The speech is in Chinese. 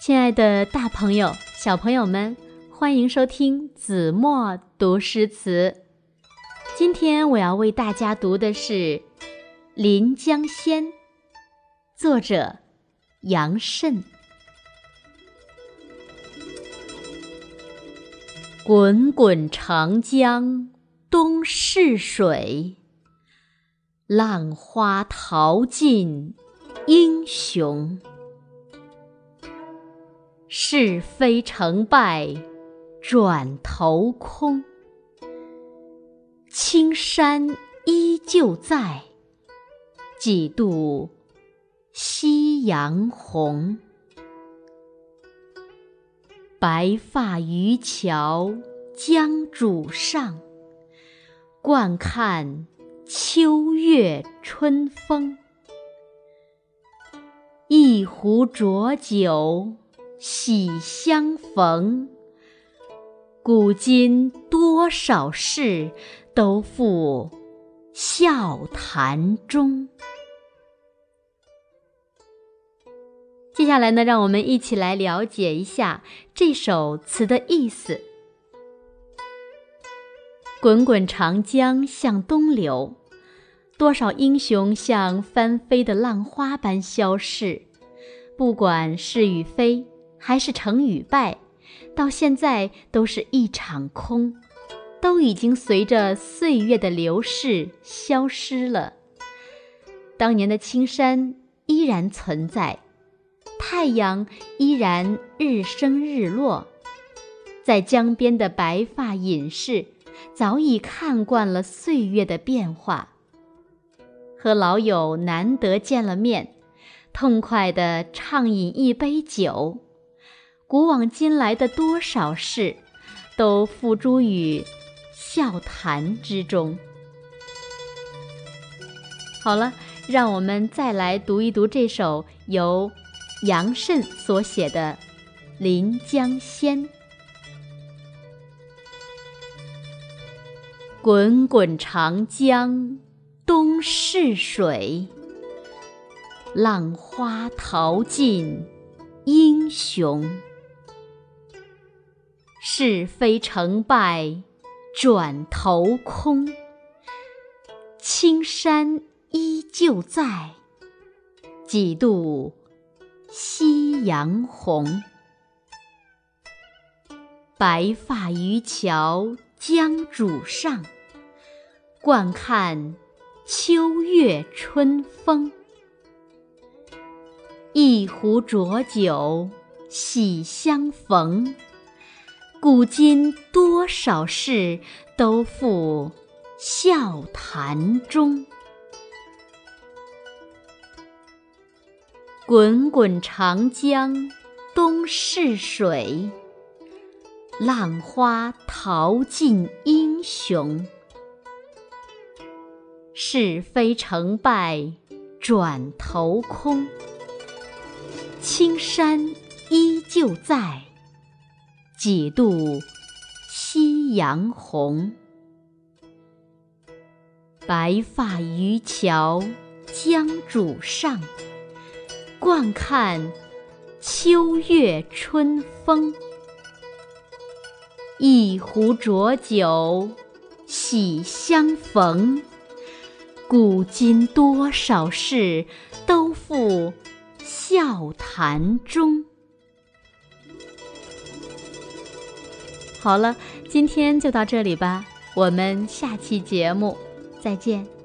亲爱的，大朋友、小朋友们，欢迎收听子墨读诗词。今天我要为大家读的是《临江仙》，作者杨慎。滚滚长江东逝水，浪花淘尽英雄。是非成败转头空，青山依旧在，几度夕阳红。白发渔樵江渚上，惯看秋月春风。一壶浊酒。喜相逢，古今多少事，都付笑谈中。接下来呢，让我们一起来了解一下这首词的意思。滚滚长江向东流，多少英雄像翻飞的浪花般消逝，不管是与非。还是成与败，到现在都是一场空，都已经随着岁月的流逝消失了。当年的青山依然存在，太阳依然日升日落，在江边的白发隐士早已看惯了岁月的变化，和老友难得见了面，痛快地畅饮一杯酒。古往今来的多少事，都付诸于笑谈之中。好了，让我们再来读一读这首由杨慎所写的《临江仙》。滚滚长江东逝水，浪花淘尽英雄。是非成败转头空，青山依旧在，几度夕阳红。白发渔樵江渚上，惯看秋月春风。一壶浊酒喜相逢。古今多少事，都付笑谈中。滚滚长江东逝水，浪花淘尽英雄。是非成败转头空，青山依旧在。几度夕阳红，白发渔樵江渚上，惯看秋月春风。一壶浊酒喜相逢，古今多少事，都付笑谈中。好了，今天就到这里吧，我们下期节目再见。